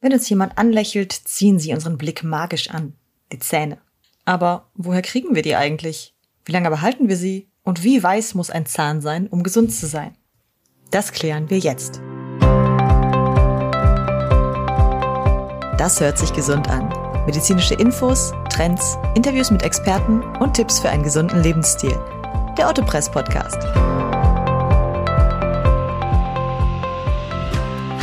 Wenn uns jemand anlächelt, ziehen sie unseren Blick magisch an. Die Zähne. Aber woher kriegen wir die eigentlich? Wie lange behalten wir sie? Und wie weiß muss ein Zahn sein, um gesund zu sein? Das klären wir jetzt. Das hört sich gesund an. Medizinische Infos, Trends, Interviews mit Experten und Tipps für einen gesunden Lebensstil. Der Otto Press Podcast.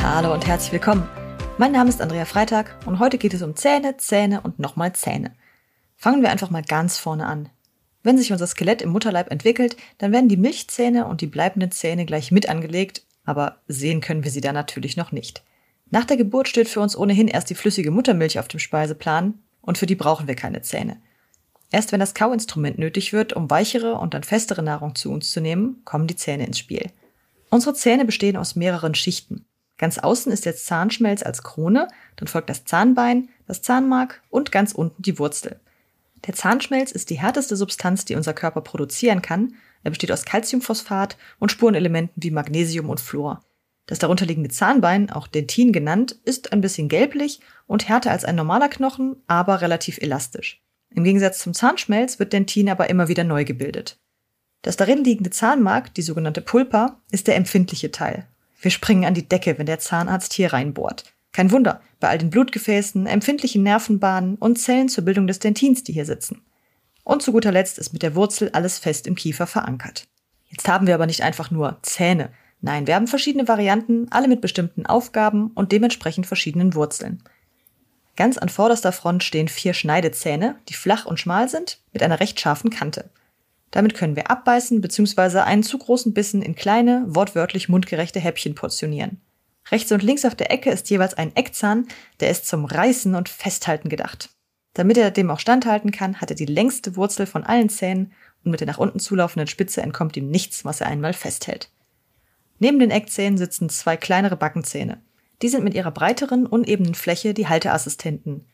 Hallo und herzlich willkommen. Mein Name ist Andrea Freitag und heute geht es um Zähne, Zähne und nochmal Zähne. Fangen wir einfach mal ganz vorne an. Wenn sich unser Skelett im Mutterleib entwickelt, dann werden die Milchzähne und die bleibenden Zähne gleich mit angelegt, aber sehen können wir sie da natürlich noch nicht. Nach der Geburt steht für uns ohnehin erst die flüssige Muttermilch auf dem Speiseplan und für die brauchen wir keine Zähne. Erst wenn das Kauinstrument nötig wird, um weichere und dann festere Nahrung zu uns zu nehmen, kommen die Zähne ins Spiel. Unsere Zähne bestehen aus mehreren Schichten. Ganz außen ist der Zahnschmelz als Krone, dann folgt das Zahnbein, das Zahnmark und ganz unten die Wurzel. Der Zahnschmelz ist die härteste Substanz, die unser Körper produzieren kann. Er besteht aus Calciumphosphat und Spurenelementen wie Magnesium und Fluor. Das darunterliegende Zahnbein, auch Dentin genannt, ist ein bisschen gelblich und härter als ein normaler Knochen, aber relativ elastisch. Im Gegensatz zum Zahnschmelz wird Dentin aber immer wieder neu gebildet. Das darin liegende Zahnmark, die sogenannte Pulpa, ist der empfindliche Teil. Wir springen an die Decke, wenn der Zahnarzt hier reinbohrt. Kein Wunder, bei all den Blutgefäßen, empfindlichen Nervenbahnen und Zellen zur Bildung des Dentins, die hier sitzen. Und zu guter Letzt ist mit der Wurzel alles fest im Kiefer verankert. Jetzt haben wir aber nicht einfach nur Zähne. Nein, wir haben verschiedene Varianten, alle mit bestimmten Aufgaben und dementsprechend verschiedenen Wurzeln. Ganz an vorderster Front stehen vier Schneidezähne, die flach und schmal sind, mit einer recht scharfen Kante. Damit können wir abbeißen bzw. einen zu großen Bissen in kleine, wortwörtlich mundgerechte Häppchen portionieren. Rechts und links auf der Ecke ist jeweils ein Eckzahn, der ist zum Reißen und Festhalten gedacht. Damit er dem auch standhalten kann, hat er die längste Wurzel von allen Zähnen und mit der nach unten zulaufenden Spitze entkommt ihm nichts, was er einmal festhält. Neben den Eckzähnen sitzen zwei kleinere Backenzähne. Die sind mit ihrer breiteren, unebenen Fläche die Halteassistenten.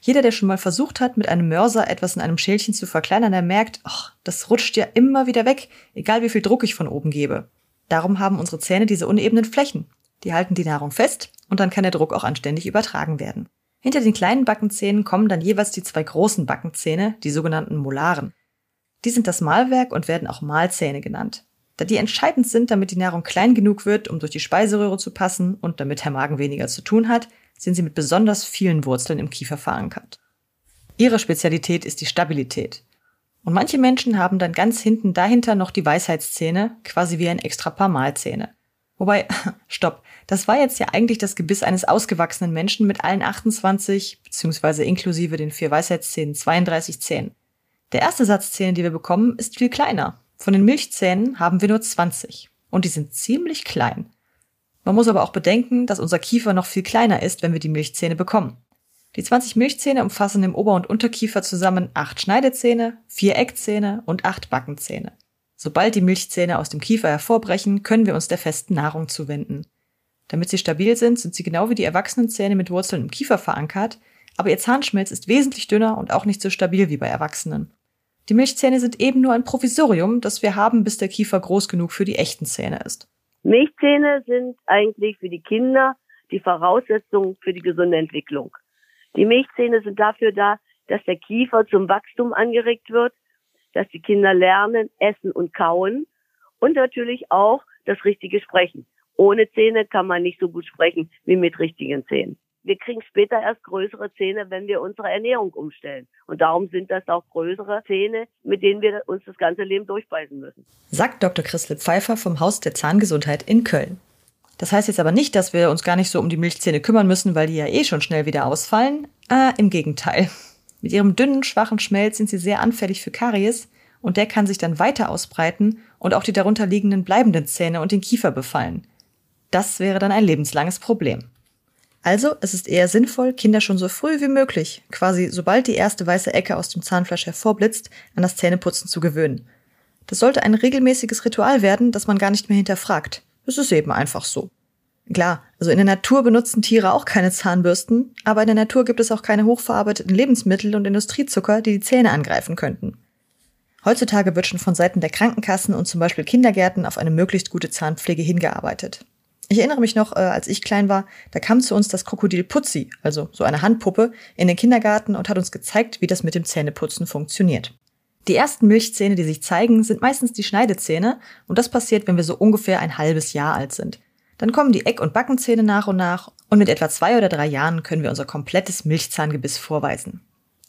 Jeder, der schon mal versucht hat, mit einem Mörser etwas in einem Schälchen zu verkleinern, der merkt, ach, das rutscht ja immer wieder weg, egal wie viel Druck ich von oben gebe. Darum haben unsere Zähne diese unebenen Flächen. Die halten die Nahrung fest und dann kann der Druck auch anständig übertragen werden. Hinter den kleinen Backenzähnen kommen dann jeweils die zwei großen Backenzähne, die sogenannten Molaren. Die sind das Mahlwerk und werden auch Mahlzähne genannt. Da die entscheidend sind, damit die Nahrung klein genug wird, um durch die Speiseröhre zu passen und damit der Magen weniger zu tun hat, sind sie mit besonders vielen Wurzeln im Kiefer verankert. Ihre Spezialität ist die Stabilität. Und manche Menschen haben dann ganz hinten dahinter noch die Weisheitszähne, quasi wie ein extra paar Mahlzähne. Wobei, stopp, das war jetzt ja eigentlich das Gebiss eines ausgewachsenen Menschen mit allen 28, beziehungsweise inklusive den vier Weisheitszähnen 32 Zähnen. Der erste Satz Zähne, die wir bekommen, ist viel kleiner. Von den Milchzähnen haben wir nur 20. Und die sind ziemlich klein. Man muss aber auch bedenken, dass unser Kiefer noch viel kleiner ist, wenn wir die Milchzähne bekommen. Die 20 Milchzähne umfassen im Ober- und Unterkiefer zusammen acht Schneidezähne, vier Eckzähne und acht Backenzähne. Sobald die Milchzähne aus dem Kiefer hervorbrechen, können wir uns der festen Nahrung zuwenden. Damit sie stabil sind, sind sie genau wie die erwachsenen Zähne mit Wurzeln im Kiefer verankert, aber ihr Zahnschmelz ist wesentlich dünner und auch nicht so stabil wie bei Erwachsenen. Die Milchzähne sind eben nur ein Provisorium, das wir haben, bis der Kiefer groß genug für die echten Zähne ist. Milchzähne sind eigentlich für die Kinder die Voraussetzung für die gesunde Entwicklung. Die Milchzähne sind dafür da, dass der Kiefer zum Wachstum angeregt wird, dass die Kinder lernen, essen und kauen und natürlich auch das richtige Sprechen. Ohne Zähne kann man nicht so gut sprechen wie mit richtigen Zähnen wir kriegen später erst größere Zähne, wenn wir unsere Ernährung umstellen. Und darum sind das auch größere Zähne, mit denen wir uns das ganze Leben durchbeißen müssen. Sagt Dr. Christel Pfeiffer vom Haus der Zahngesundheit in Köln. Das heißt jetzt aber nicht, dass wir uns gar nicht so um die Milchzähne kümmern müssen, weil die ja eh schon schnell wieder ausfallen. Äh, Im Gegenteil. Mit ihrem dünnen, schwachen Schmelz sind sie sehr anfällig für Karies und der kann sich dann weiter ausbreiten und auch die darunter liegenden bleibenden Zähne und den Kiefer befallen. Das wäre dann ein lebenslanges Problem. Also, es ist eher sinnvoll, Kinder schon so früh wie möglich, quasi sobald die erste weiße Ecke aus dem Zahnfleisch hervorblitzt, an das Zähneputzen zu gewöhnen. Das sollte ein regelmäßiges Ritual werden, das man gar nicht mehr hinterfragt. Es ist eben einfach so. Klar, also in der Natur benutzen Tiere auch keine Zahnbürsten, aber in der Natur gibt es auch keine hochverarbeiteten Lebensmittel und Industriezucker, die die Zähne angreifen könnten. Heutzutage wird schon von Seiten der Krankenkassen und zum Beispiel Kindergärten auf eine möglichst gute Zahnpflege hingearbeitet. Ich erinnere mich noch, äh, als ich klein war, da kam zu uns das Krokodil Putzi, also so eine Handpuppe, in den Kindergarten und hat uns gezeigt, wie das mit dem Zähneputzen funktioniert. Die ersten Milchzähne, die sich zeigen, sind meistens die Schneidezähne und das passiert, wenn wir so ungefähr ein halbes Jahr alt sind. Dann kommen die Eck- und Backenzähne nach und nach und mit etwa zwei oder drei Jahren können wir unser komplettes Milchzahngebiss vorweisen.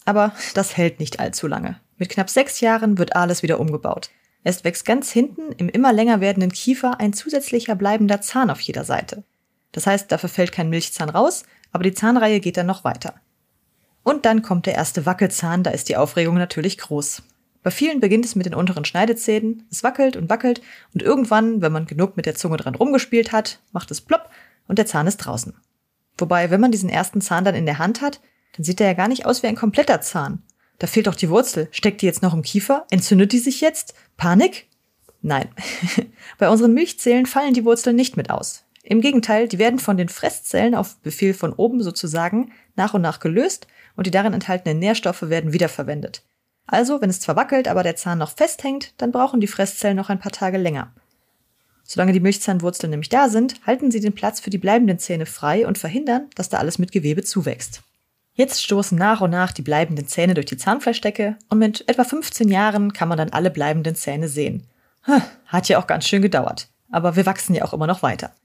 Aber das hält nicht allzu lange. Mit knapp sechs Jahren wird alles wieder umgebaut. Erst wächst ganz hinten im immer länger werdenden Kiefer ein zusätzlicher bleibender Zahn auf jeder Seite. Das heißt, dafür fällt kein Milchzahn raus, aber die Zahnreihe geht dann noch weiter. Und dann kommt der erste Wackelzahn, da ist die Aufregung natürlich groß. Bei vielen beginnt es mit den unteren Schneidezähnen, es wackelt und wackelt und irgendwann, wenn man genug mit der Zunge dran rumgespielt hat, macht es plopp und der Zahn ist draußen. Wobei, wenn man diesen ersten Zahn dann in der Hand hat, dann sieht er ja gar nicht aus wie ein kompletter Zahn. Da fehlt doch die Wurzel. Steckt die jetzt noch im Kiefer? Entzündet die sich jetzt? Panik? Nein. Bei unseren Milchzellen fallen die Wurzeln nicht mit aus. Im Gegenteil, die werden von den Fresszellen auf Befehl von oben sozusagen nach und nach gelöst und die darin enthaltenen Nährstoffe werden wiederverwendet. Also, wenn es zwar wackelt, aber der Zahn noch festhängt, dann brauchen die Fresszellen noch ein paar Tage länger. Solange die Milchzahnwurzeln nämlich da sind, halten sie den Platz für die bleibenden Zähne frei und verhindern, dass da alles mit Gewebe zuwächst. Jetzt stoßen nach und nach die bleibenden Zähne durch die Zahnfleischdecke und mit etwa 15 Jahren kann man dann alle bleibenden Zähne sehen. Hat ja auch ganz schön gedauert. Aber wir wachsen ja auch immer noch weiter.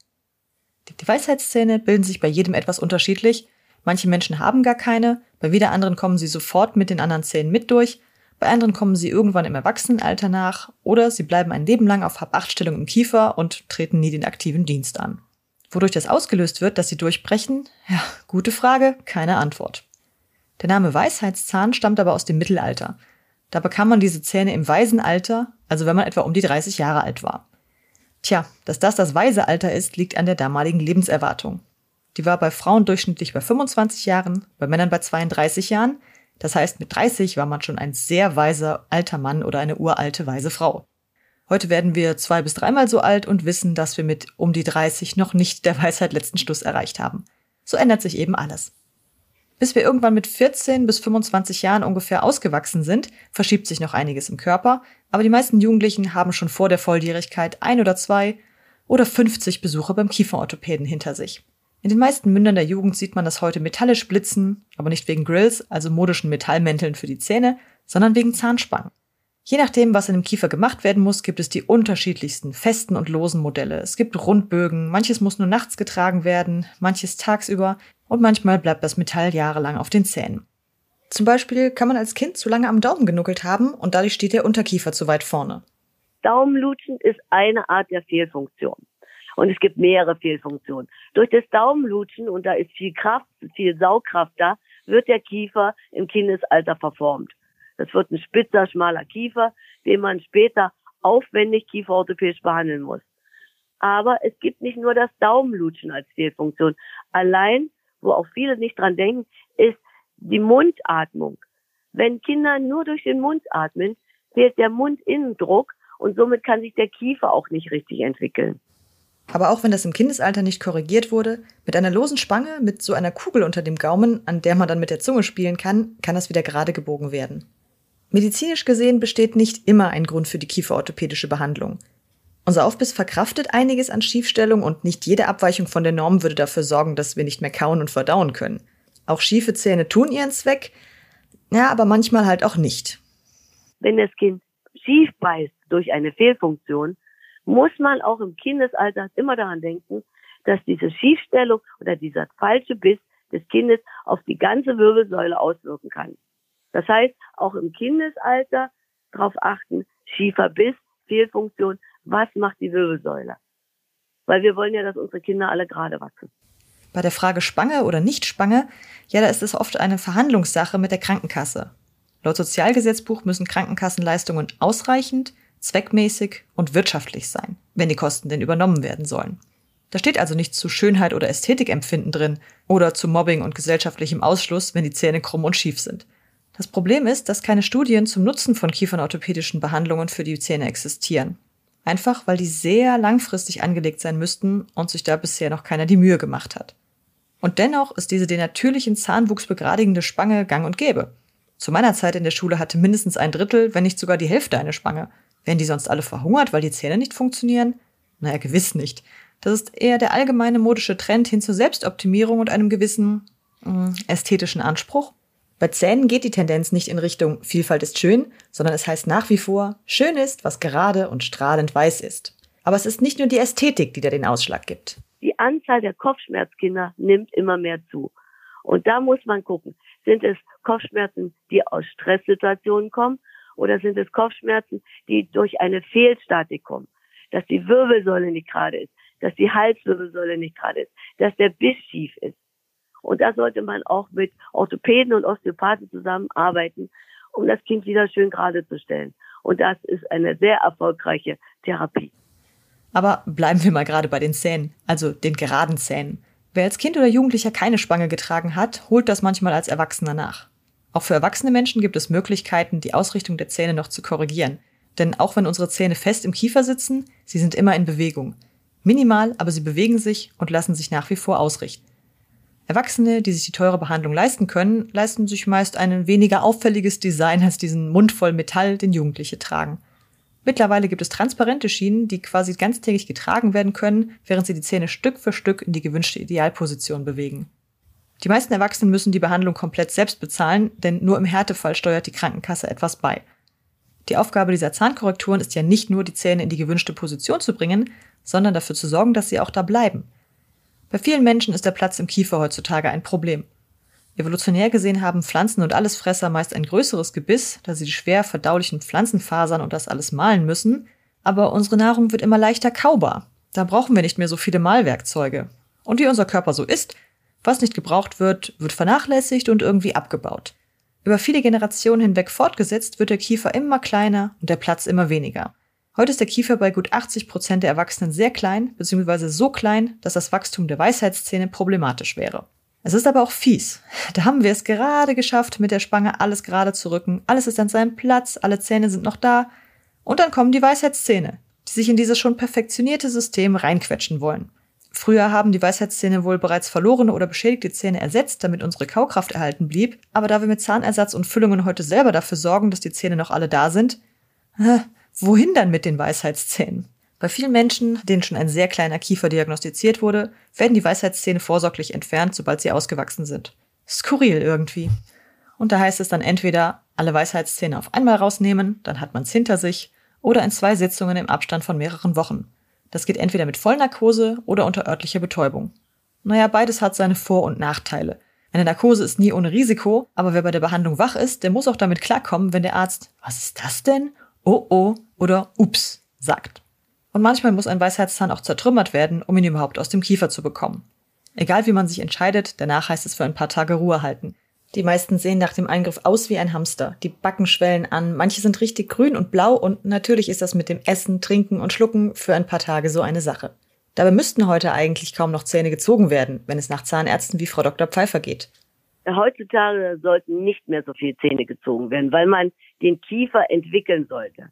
Die Weisheitszähne bilden sich bei jedem etwas unterschiedlich. Manche Menschen haben gar keine, bei wieder anderen kommen sie sofort mit den anderen Zähnen mit durch, bei anderen kommen sie irgendwann im Erwachsenenalter nach oder sie bleiben ein Leben lang auf Hab-Acht-Stellung im Kiefer und treten nie den aktiven Dienst an. Wodurch das ausgelöst wird, dass sie durchbrechen? Ja, gute Frage, keine Antwort. Der Name Weisheitszahn stammt aber aus dem Mittelalter. Da bekam man diese Zähne im Waisenalter, also wenn man etwa um die 30 Jahre alt war. Tja, dass das das weise Alter ist, liegt an der damaligen Lebenserwartung. Die war bei Frauen durchschnittlich bei 25 Jahren, bei Männern bei 32 Jahren. Das heißt, mit 30 war man schon ein sehr weiser alter Mann oder eine uralte weise Frau. Heute werden wir zwei bis dreimal so alt und wissen, dass wir mit um die 30 noch nicht der Weisheit letzten Schluss erreicht haben. So ändert sich eben alles. Bis wir irgendwann mit 14 bis 25 Jahren ungefähr ausgewachsen sind, verschiebt sich noch einiges im Körper, aber die meisten Jugendlichen haben schon vor der Volljährigkeit ein oder zwei oder 50 Besuche beim Kieferorthopäden hinter sich. In den meisten Mündern der Jugend sieht man das heute metallisch blitzen, aber nicht wegen Grills, also modischen Metallmänteln für die Zähne, sondern wegen Zahnspangen. Je nachdem, was in dem Kiefer gemacht werden muss, gibt es die unterschiedlichsten festen und losen Modelle. Es gibt Rundbögen, manches muss nur nachts getragen werden, manches tagsüber und manchmal bleibt das Metall jahrelang auf den Zähnen. Zum Beispiel kann man als Kind zu lange am Daumen genuckelt haben und dadurch steht der Unterkiefer zu weit vorne. Daumenlutschen ist eine Art der Fehlfunktion. Und es gibt mehrere Fehlfunktionen. Durch das Daumenlutschen, und da ist viel Kraft, viel Saugkraft da, wird der Kiefer im Kindesalter verformt. Das wird ein spitzer, schmaler Kiefer, den man später aufwendig kieferorthopädisch behandeln muss. Aber es gibt nicht nur das Daumenlutschen als Fehlfunktion. Allein, wo auch viele nicht dran denken, ist die Mundatmung. Wenn Kinder nur durch den Mund atmen, fehlt der Mundinnendruck und somit kann sich der Kiefer auch nicht richtig entwickeln. Aber auch wenn das im Kindesalter nicht korrigiert wurde, mit einer losen Spange, mit so einer Kugel unter dem Gaumen, an der man dann mit der Zunge spielen kann, kann das wieder gerade gebogen werden. Medizinisch gesehen besteht nicht immer ein Grund für die kieferorthopädische Behandlung. Unser Aufbiss verkraftet einiges an Schiefstellung und nicht jede Abweichung von der Norm würde dafür sorgen, dass wir nicht mehr kauen und verdauen können. Auch schiefe Zähne tun ihren Zweck, ja, aber manchmal halt auch nicht. Wenn das Kind schief beißt durch eine Fehlfunktion, muss man auch im Kindesalter immer daran denken, dass diese Schiefstellung oder dieser falsche Biss des Kindes auf die ganze Wirbelsäule auswirken kann. Das heißt, auch im Kindesalter darauf achten, schiefer Biss, Fehlfunktion, was macht die Wirbelsäule? Weil wir wollen ja, dass unsere Kinder alle gerade wachsen. Bei der Frage Spange oder nicht Spange, ja, da ist es oft eine Verhandlungssache mit der Krankenkasse. Laut Sozialgesetzbuch müssen Krankenkassenleistungen ausreichend, zweckmäßig und wirtschaftlich sein, wenn die Kosten denn übernommen werden sollen. Da steht also nichts zu Schönheit oder Ästhetikempfinden drin oder zu Mobbing und gesellschaftlichem Ausschluss, wenn die Zähne krumm und schief sind. Das Problem ist, dass keine Studien zum Nutzen von kiefernorthopädischen Behandlungen für die Zähne existieren. Einfach weil die sehr langfristig angelegt sein müssten und sich da bisher noch keiner die Mühe gemacht hat. Und dennoch ist diese den natürlichen Zahnwuchs begradigende Spange gang und gäbe. Zu meiner Zeit in der Schule hatte mindestens ein Drittel, wenn nicht sogar die Hälfte eine Spange. Wären die sonst alle verhungert, weil die Zähne nicht funktionieren? Naja, gewiss nicht. Das ist eher der allgemeine modische Trend hin zur Selbstoptimierung und einem gewissen äh, ästhetischen Anspruch. Bei Zähnen geht die Tendenz nicht in Richtung Vielfalt ist schön, sondern es heißt nach wie vor, schön ist, was gerade und strahlend weiß ist. Aber es ist nicht nur die Ästhetik, die da den Ausschlag gibt. Die Anzahl der Kopfschmerzkinder nimmt immer mehr zu. Und da muss man gucken, sind es Kopfschmerzen, die aus Stresssituationen kommen oder sind es Kopfschmerzen, die durch eine Fehlstatik kommen? Dass die Wirbelsäule nicht gerade ist, dass die Halswirbelsäule nicht gerade ist, dass der Biss schief ist. Und da sollte man auch mit Orthopäden und Osteopathen zusammenarbeiten, um das Kind wieder schön gerade zu stellen. Und das ist eine sehr erfolgreiche Therapie. Aber bleiben wir mal gerade bei den Zähnen, also den geraden Zähnen. Wer als Kind oder Jugendlicher keine Spange getragen hat, holt das manchmal als Erwachsener nach. Auch für erwachsene Menschen gibt es Möglichkeiten, die Ausrichtung der Zähne noch zu korrigieren. Denn auch wenn unsere Zähne fest im Kiefer sitzen, sie sind immer in Bewegung. Minimal, aber sie bewegen sich und lassen sich nach wie vor ausrichten. Erwachsene, die sich die teure Behandlung leisten können, leisten sich meist ein weniger auffälliges Design als diesen Mund voll Metall, den Jugendliche tragen. Mittlerweile gibt es transparente Schienen, die quasi ganztägig getragen werden können, während sie die Zähne Stück für Stück in die gewünschte Idealposition bewegen. Die meisten Erwachsenen müssen die Behandlung komplett selbst bezahlen, denn nur im Härtefall steuert die Krankenkasse etwas bei. Die Aufgabe dieser Zahnkorrekturen ist ja nicht nur, die Zähne in die gewünschte Position zu bringen, sondern dafür zu sorgen, dass sie auch da bleiben. Bei vielen Menschen ist der Platz im Kiefer heutzutage ein Problem. Evolutionär gesehen haben Pflanzen und Allesfresser meist ein größeres Gebiss, da sie die schwer verdaulichen Pflanzenfasern und das alles mahlen müssen, aber unsere Nahrung wird immer leichter kaubar. Da brauchen wir nicht mehr so viele Mahlwerkzeuge. Und wie unser Körper so ist, was nicht gebraucht wird, wird vernachlässigt und irgendwie abgebaut. Über viele Generationen hinweg fortgesetzt wird der Kiefer immer kleiner und der Platz immer weniger. Heute ist der Kiefer bei gut 80 Prozent der Erwachsenen sehr klein, beziehungsweise so klein, dass das Wachstum der Weisheitszähne problematisch wäre. Es ist aber auch fies. Da haben wir es gerade geschafft, mit der Spange alles gerade zu rücken. Alles ist an seinem Platz, alle Zähne sind noch da. Und dann kommen die Weisheitszähne, die sich in dieses schon perfektionierte System reinquetschen wollen. Früher haben die Weisheitszähne wohl bereits verlorene oder beschädigte Zähne ersetzt, damit unsere Kaukraft erhalten blieb. Aber da wir mit Zahnersatz und Füllungen heute selber dafür sorgen, dass die Zähne noch alle da sind, äh, wohin dann mit den Weisheitszähnen? Bei vielen Menschen, denen schon ein sehr kleiner Kiefer diagnostiziert wurde, werden die Weisheitszähne vorsorglich entfernt, sobald sie ausgewachsen sind. Skurril irgendwie. Und da heißt es dann entweder alle Weisheitszähne auf einmal rausnehmen, dann hat man's hinter sich, oder in zwei Sitzungen im Abstand von mehreren Wochen. Das geht entweder mit Vollnarkose oder unter örtlicher Betäubung. Naja, beides hat seine Vor- und Nachteile. Eine Narkose ist nie ohne Risiko, aber wer bei der Behandlung wach ist, der muss auch damit klarkommen, wenn der Arzt, was ist das denn? Oh oh oder ups sagt. Und manchmal muss ein Weisheitszahn auch zertrümmert werden, um ihn überhaupt aus dem Kiefer zu bekommen. Egal wie man sich entscheidet, danach heißt es für ein paar Tage Ruhe halten. Die meisten sehen nach dem Eingriff aus wie ein Hamster. Die Backen schwellen an, manche sind richtig grün und blau und natürlich ist das mit dem Essen, Trinken und Schlucken für ein paar Tage so eine Sache. Dabei müssten heute eigentlich kaum noch Zähne gezogen werden, wenn es nach Zahnärzten wie Frau Dr. Pfeiffer geht. Heutzutage sollten nicht mehr so viele Zähne gezogen werden, weil man den Kiefer entwickeln sollte.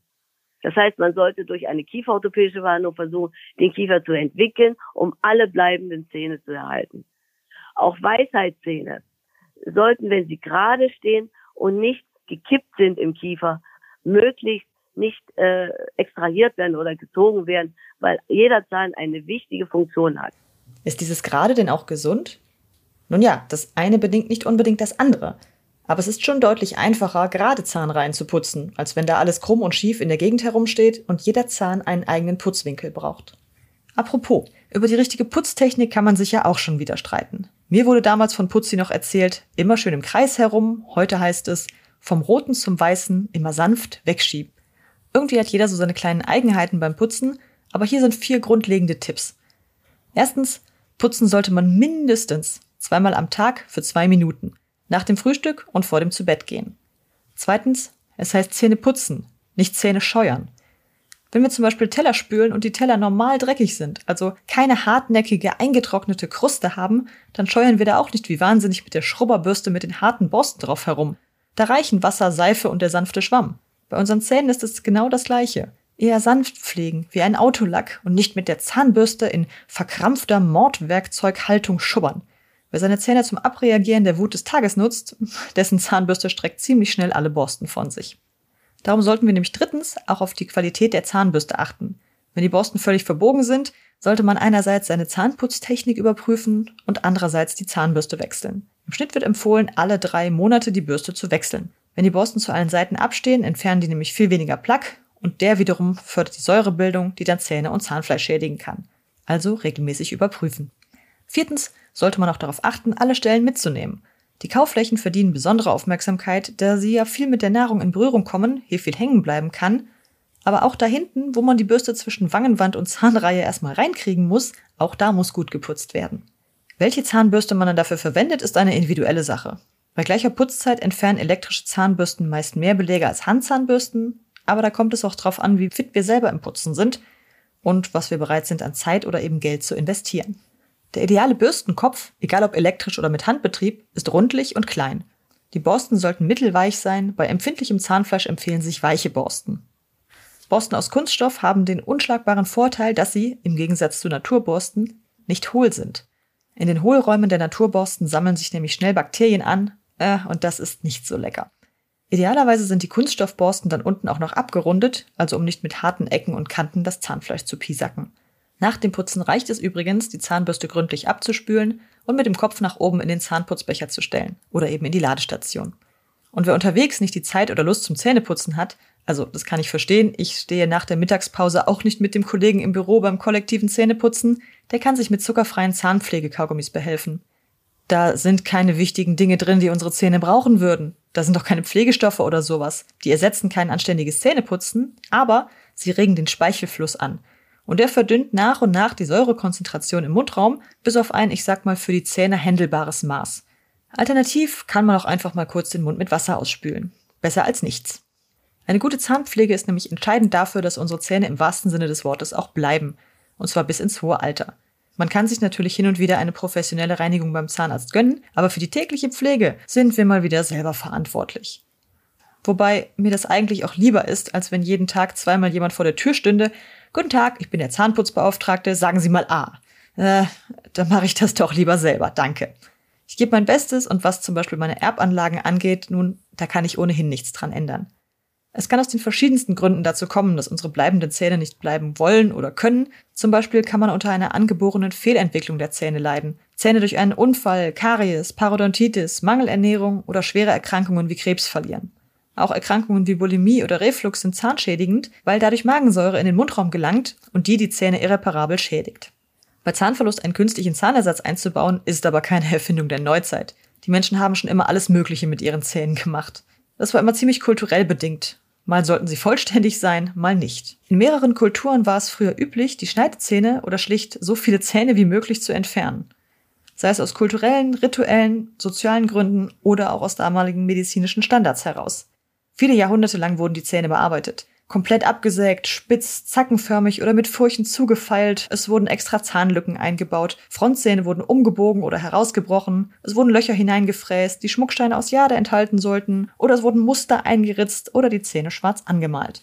Das heißt, man sollte durch eine kieferorthopädische Behandlung versuchen, den Kiefer zu entwickeln, um alle bleibenden Zähne zu erhalten. Auch Weisheitszähne sollten, wenn sie gerade stehen und nicht gekippt sind im Kiefer, möglichst nicht äh, extrahiert werden oder gezogen werden, weil jeder Zahn eine wichtige Funktion hat. Ist dieses gerade denn auch gesund? Nun ja, das eine bedingt nicht unbedingt das andere. Aber es ist schon deutlich einfacher, gerade Zahnreihen zu putzen, als wenn da alles krumm und schief in der Gegend herumsteht und jeder Zahn einen eigenen Putzwinkel braucht. Apropos, über die richtige Putztechnik kann man sich ja auch schon wieder streiten. Mir wurde damals von Putzi noch erzählt, immer schön im Kreis herum, heute heißt es, vom Roten zum Weißen immer sanft wegschieben. Irgendwie hat jeder so seine kleinen Eigenheiten beim Putzen, aber hier sind vier grundlegende Tipps. Erstens, putzen sollte man mindestens zweimal am Tag für zwei Minuten nach dem Frühstück und vor dem Zubettgehen. Zweitens, es heißt Zähne putzen, nicht Zähne scheuern. Wenn wir zum Beispiel Teller spülen und die Teller normal dreckig sind, also keine hartnäckige, eingetrocknete Kruste haben, dann scheuern wir da auch nicht wie wahnsinnig mit der Schrubberbürste mit den harten Borsten drauf herum. Da reichen Wasser, Seife und der sanfte Schwamm. Bei unseren Zähnen ist es genau das Gleiche. Eher sanft pflegen, wie ein Autolack und nicht mit der Zahnbürste in verkrampfter Mordwerkzeughaltung schubbern. Wer seine Zähne zum Abreagieren der Wut des Tages nutzt, dessen Zahnbürste streckt ziemlich schnell alle Borsten von sich. Darum sollten wir nämlich drittens auch auf die Qualität der Zahnbürste achten. Wenn die Borsten völlig verbogen sind, sollte man einerseits seine Zahnputztechnik überprüfen und andererseits die Zahnbürste wechseln. Im Schnitt wird empfohlen, alle drei Monate die Bürste zu wechseln. Wenn die Borsten zu allen Seiten abstehen, entfernen die nämlich viel weniger Plaque und der wiederum fördert die Säurebildung, die dann Zähne und Zahnfleisch schädigen kann. Also regelmäßig überprüfen. Viertens sollte man auch darauf achten, alle Stellen mitzunehmen. Die Kaufflächen verdienen besondere Aufmerksamkeit, da sie ja viel mit der Nahrung in Berührung kommen, hier viel hängen bleiben kann. Aber auch da hinten, wo man die Bürste zwischen Wangenwand und Zahnreihe erstmal reinkriegen muss, auch da muss gut geputzt werden. Welche Zahnbürste man dann dafür verwendet, ist eine individuelle Sache. Bei gleicher Putzzeit entfernen elektrische Zahnbürsten meist mehr Belege als Handzahnbürsten, aber da kommt es auch drauf an, wie fit wir selber im Putzen sind und was wir bereit sind an Zeit oder eben Geld zu investieren. Der ideale Bürstenkopf, egal ob elektrisch oder mit Handbetrieb, ist rundlich und klein. Die Borsten sollten mittelweich sein, bei empfindlichem Zahnfleisch empfehlen sich weiche Borsten. Borsten aus Kunststoff haben den unschlagbaren Vorteil, dass sie, im Gegensatz zu Naturborsten, nicht hohl sind. In den Hohlräumen der Naturborsten sammeln sich nämlich schnell Bakterien an, äh, und das ist nicht so lecker. Idealerweise sind die Kunststoffborsten dann unten auch noch abgerundet, also um nicht mit harten Ecken und Kanten das Zahnfleisch zu piesacken. Nach dem Putzen reicht es übrigens, die Zahnbürste gründlich abzuspülen und mit dem Kopf nach oben in den Zahnputzbecher zu stellen oder eben in die Ladestation. Und wer unterwegs nicht die Zeit oder Lust zum Zähneputzen hat, also das kann ich verstehen, ich stehe nach der Mittagspause auch nicht mit dem Kollegen im Büro beim kollektiven Zähneputzen, der kann sich mit zuckerfreien Zahnpflegekaugummis behelfen. Da sind keine wichtigen Dinge drin, die unsere Zähne brauchen würden. Da sind doch keine Pflegestoffe oder sowas. Die ersetzen kein anständiges Zähneputzen, aber sie regen den Speichelfluss an. Und der verdünnt nach und nach die Säurekonzentration im Mundraum bis auf ein, ich sag mal, für die Zähne händelbares Maß. Alternativ kann man auch einfach mal kurz den Mund mit Wasser ausspülen. Besser als nichts. Eine gute Zahnpflege ist nämlich entscheidend dafür, dass unsere Zähne im wahrsten Sinne des Wortes auch bleiben. Und zwar bis ins hohe Alter. Man kann sich natürlich hin und wieder eine professionelle Reinigung beim Zahnarzt gönnen, aber für die tägliche Pflege sind wir mal wieder selber verantwortlich. Wobei mir das eigentlich auch lieber ist, als wenn jeden Tag zweimal jemand vor der Tür stünde. Guten Tag, ich bin der Zahnputzbeauftragte, sagen Sie mal A. Äh, dann mache ich das doch lieber selber, danke. Ich gebe mein Bestes und was zum Beispiel meine Erbanlagen angeht, nun, da kann ich ohnehin nichts dran ändern. Es kann aus den verschiedensten Gründen dazu kommen, dass unsere bleibenden Zähne nicht bleiben wollen oder können. Zum Beispiel kann man unter einer angeborenen Fehlentwicklung der Zähne leiden. Zähne durch einen Unfall, Karies, Parodontitis, Mangelernährung oder schwere Erkrankungen wie Krebs verlieren. Auch Erkrankungen wie Bulimie oder Reflux sind zahnschädigend, weil dadurch Magensäure in den Mundraum gelangt und die die Zähne irreparabel schädigt. Bei Zahnverlust einen künstlichen Zahnersatz einzubauen, ist aber keine Erfindung der Neuzeit. Die Menschen haben schon immer alles Mögliche mit ihren Zähnen gemacht. Das war immer ziemlich kulturell bedingt. Mal sollten sie vollständig sein, mal nicht. In mehreren Kulturen war es früher üblich, die Schneidezähne oder schlicht so viele Zähne wie möglich zu entfernen. Sei es aus kulturellen, rituellen, sozialen Gründen oder auch aus damaligen medizinischen Standards heraus. Viele Jahrhunderte lang wurden die Zähne bearbeitet komplett abgesägt, spitz, zackenförmig oder mit Furchen zugefeilt. Es wurden extra Zahnlücken eingebaut. Frontzähne wurden umgebogen oder herausgebrochen. Es wurden Löcher hineingefräst, die Schmucksteine aus Jade enthalten sollten. Oder es wurden Muster eingeritzt oder die Zähne schwarz angemalt.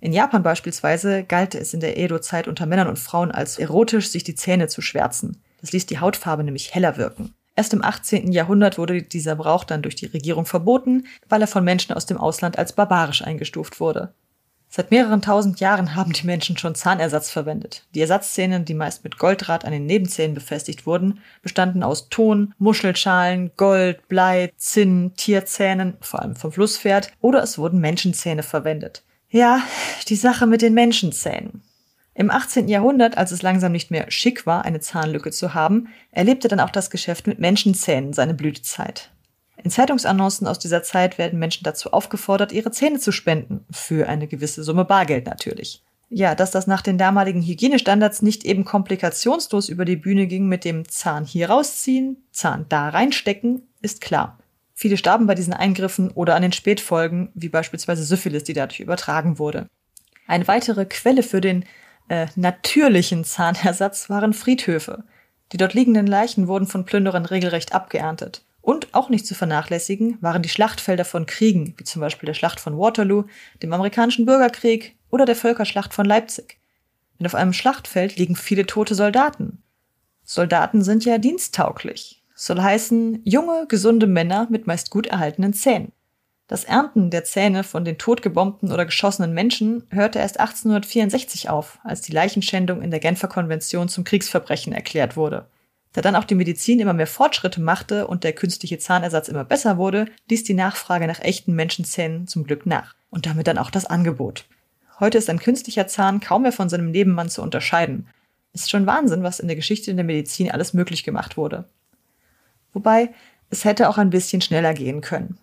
In Japan beispielsweise galt es in der Edo-Zeit unter Männern und Frauen als erotisch, sich die Zähne zu schwärzen. Das ließ die Hautfarbe nämlich heller wirken. Erst im 18. Jahrhundert wurde dieser Brauch dann durch die Regierung verboten, weil er von Menschen aus dem Ausland als barbarisch eingestuft wurde. Seit mehreren tausend Jahren haben die Menschen schon Zahnersatz verwendet. Die Ersatzzähne, die meist mit Goldrad an den Nebenzähnen befestigt wurden, bestanden aus Ton, Muschelschalen, Gold, Blei, Zinn, Tierzähnen, vor allem vom Flusspferd, oder es wurden Menschenzähne verwendet. Ja, die Sache mit den Menschenzähnen. Im 18. Jahrhundert, als es langsam nicht mehr schick war, eine Zahnlücke zu haben, erlebte dann auch das Geschäft mit Menschenzähnen seine Blütezeit. In Zeitungsannoncen aus dieser Zeit werden Menschen dazu aufgefordert, ihre Zähne zu spenden. Für eine gewisse Summe Bargeld natürlich. Ja, dass das nach den damaligen Hygienestandards nicht eben komplikationslos über die Bühne ging mit dem Zahn hier rausziehen, Zahn da reinstecken, ist klar. Viele starben bei diesen Eingriffen oder an den Spätfolgen, wie beispielsweise Syphilis, die dadurch übertragen wurde. Eine weitere Quelle für den äh, natürlichen Zahnersatz waren Friedhöfe. Die dort liegenden Leichen wurden von Plünderern regelrecht abgeerntet. Und auch nicht zu vernachlässigen waren die Schlachtfelder von Kriegen, wie zum Beispiel der Schlacht von Waterloo, dem amerikanischen Bürgerkrieg oder der Völkerschlacht von Leipzig. Denn auf einem Schlachtfeld liegen viele tote Soldaten. Soldaten sind ja diensttauglich. Soll heißen, junge, gesunde Männer mit meist gut erhaltenen Zähnen. Das Ernten der Zähne von den totgebombten oder geschossenen Menschen hörte erst 1864 auf, als die Leichenschändung in der Genfer Konvention zum Kriegsverbrechen erklärt wurde. Da dann auch die Medizin immer mehr Fortschritte machte und der künstliche Zahnersatz immer besser wurde, ließ die Nachfrage nach echten Menschenzähnen zum Glück nach. Und damit dann auch das Angebot. Heute ist ein künstlicher Zahn kaum mehr von seinem Nebenmann zu unterscheiden. Ist schon Wahnsinn, was in der Geschichte der Medizin alles möglich gemacht wurde. Wobei, es hätte auch ein bisschen schneller gehen können.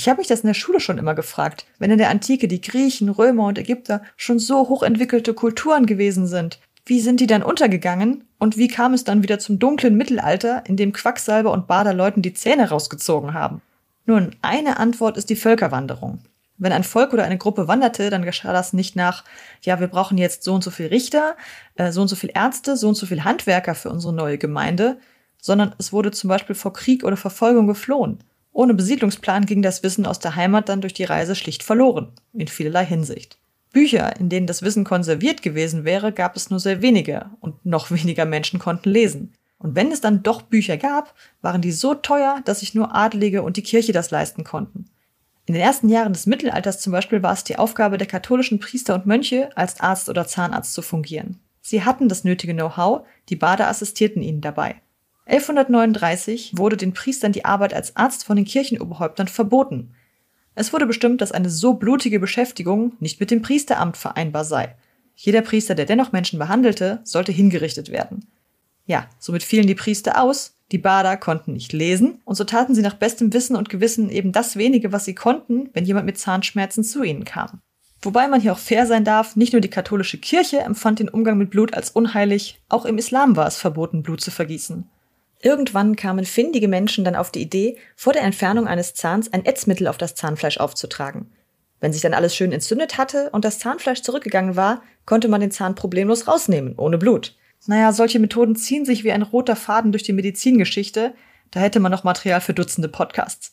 Ich habe mich das in der Schule schon immer gefragt, wenn in der Antike die Griechen, Römer und Ägypter schon so hochentwickelte Kulturen gewesen sind, wie sind die dann untergegangen und wie kam es dann wieder zum dunklen Mittelalter, in dem Quacksalber und Bader Leuten die Zähne rausgezogen haben? Nun, eine Antwort ist die Völkerwanderung. Wenn ein Volk oder eine Gruppe wanderte, dann geschah das nicht nach, ja, wir brauchen jetzt so und so viel Richter, äh, so und so viel Ärzte, so und so viel Handwerker für unsere neue Gemeinde, sondern es wurde zum Beispiel vor Krieg oder Verfolgung geflohen. Ohne Besiedlungsplan ging das Wissen aus der Heimat dann durch die Reise schlicht verloren, in vielerlei Hinsicht. Bücher, in denen das Wissen konserviert gewesen wäre, gab es nur sehr wenige und noch weniger Menschen konnten lesen. Und wenn es dann doch Bücher gab, waren die so teuer, dass sich nur Adlige und die Kirche das leisten konnten. In den ersten Jahren des Mittelalters zum Beispiel war es die Aufgabe der katholischen Priester und Mönche, als Arzt oder Zahnarzt zu fungieren. Sie hatten das nötige Know-how, die Bader assistierten ihnen dabei. 1139 wurde den Priestern die Arbeit als Arzt von den Kirchenoberhäuptern verboten. Es wurde bestimmt, dass eine so blutige Beschäftigung nicht mit dem Priesteramt vereinbar sei. Jeder Priester, der dennoch Menschen behandelte, sollte hingerichtet werden. Ja, somit fielen die Priester aus, die Bader konnten nicht lesen, und so taten sie nach bestem Wissen und Gewissen eben das wenige, was sie konnten, wenn jemand mit Zahnschmerzen zu ihnen kam. Wobei man hier auch fair sein darf, nicht nur die katholische Kirche empfand den Umgang mit Blut als unheilig, auch im Islam war es verboten, Blut zu vergießen. Irgendwann kamen findige Menschen dann auf die Idee, vor der Entfernung eines Zahns ein Ätzmittel auf das Zahnfleisch aufzutragen. Wenn sich dann alles schön entzündet hatte und das Zahnfleisch zurückgegangen war, konnte man den Zahn problemlos rausnehmen, ohne Blut. Naja, solche Methoden ziehen sich wie ein roter Faden durch die Medizingeschichte, da hätte man noch Material für Dutzende Podcasts.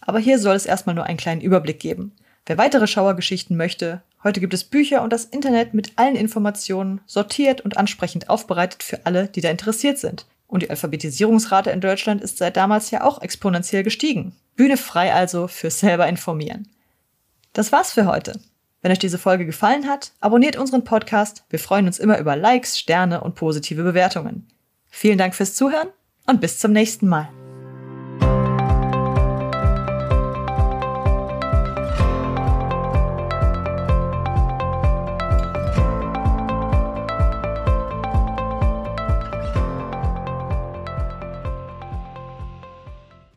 Aber hier soll es erstmal nur einen kleinen Überblick geben. Wer weitere Schauergeschichten möchte, heute gibt es Bücher und das Internet mit allen Informationen, sortiert und ansprechend aufbereitet für alle, die da interessiert sind. Und die Alphabetisierungsrate in Deutschland ist seit damals ja auch exponentiell gestiegen. Bühne frei also fürs selber informieren. Das war's für heute. Wenn euch diese Folge gefallen hat, abonniert unseren Podcast. Wir freuen uns immer über Likes, Sterne und positive Bewertungen. Vielen Dank fürs Zuhören und bis zum nächsten Mal.